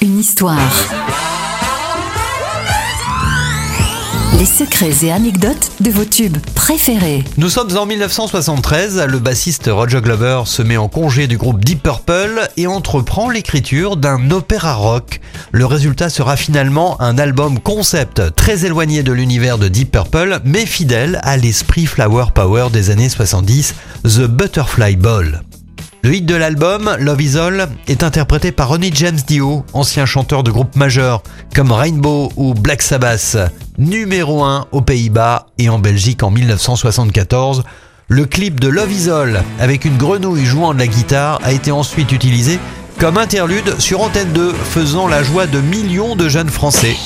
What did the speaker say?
Une histoire. Les secrets et anecdotes de vos tubes préférés. Nous sommes en 1973, le bassiste Roger Glover se met en congé du groupe Deep Purple et entreprend l'écriture d'un opéra rock. Le résultat sera finalement un album concept très éloigné de l'univers de Deep Purple mais fidèle à l'esprit Flower Power des années 70, The Butterfly Ball. Le hit de l'album, Love Is All, est interprété par Ronnie James Dio, ancien chanteur de groupes majeurs comme Rainbow ou Black Sabbath. Numéro 1 aux Pays-Bas et en Belgique en 1974. Le clip de Love Is All, avec une grenouille jouant de la guitare, a été ensuite utilisé comme interlude sur Antenne 2, faisant la joie de millions de jeunes Français.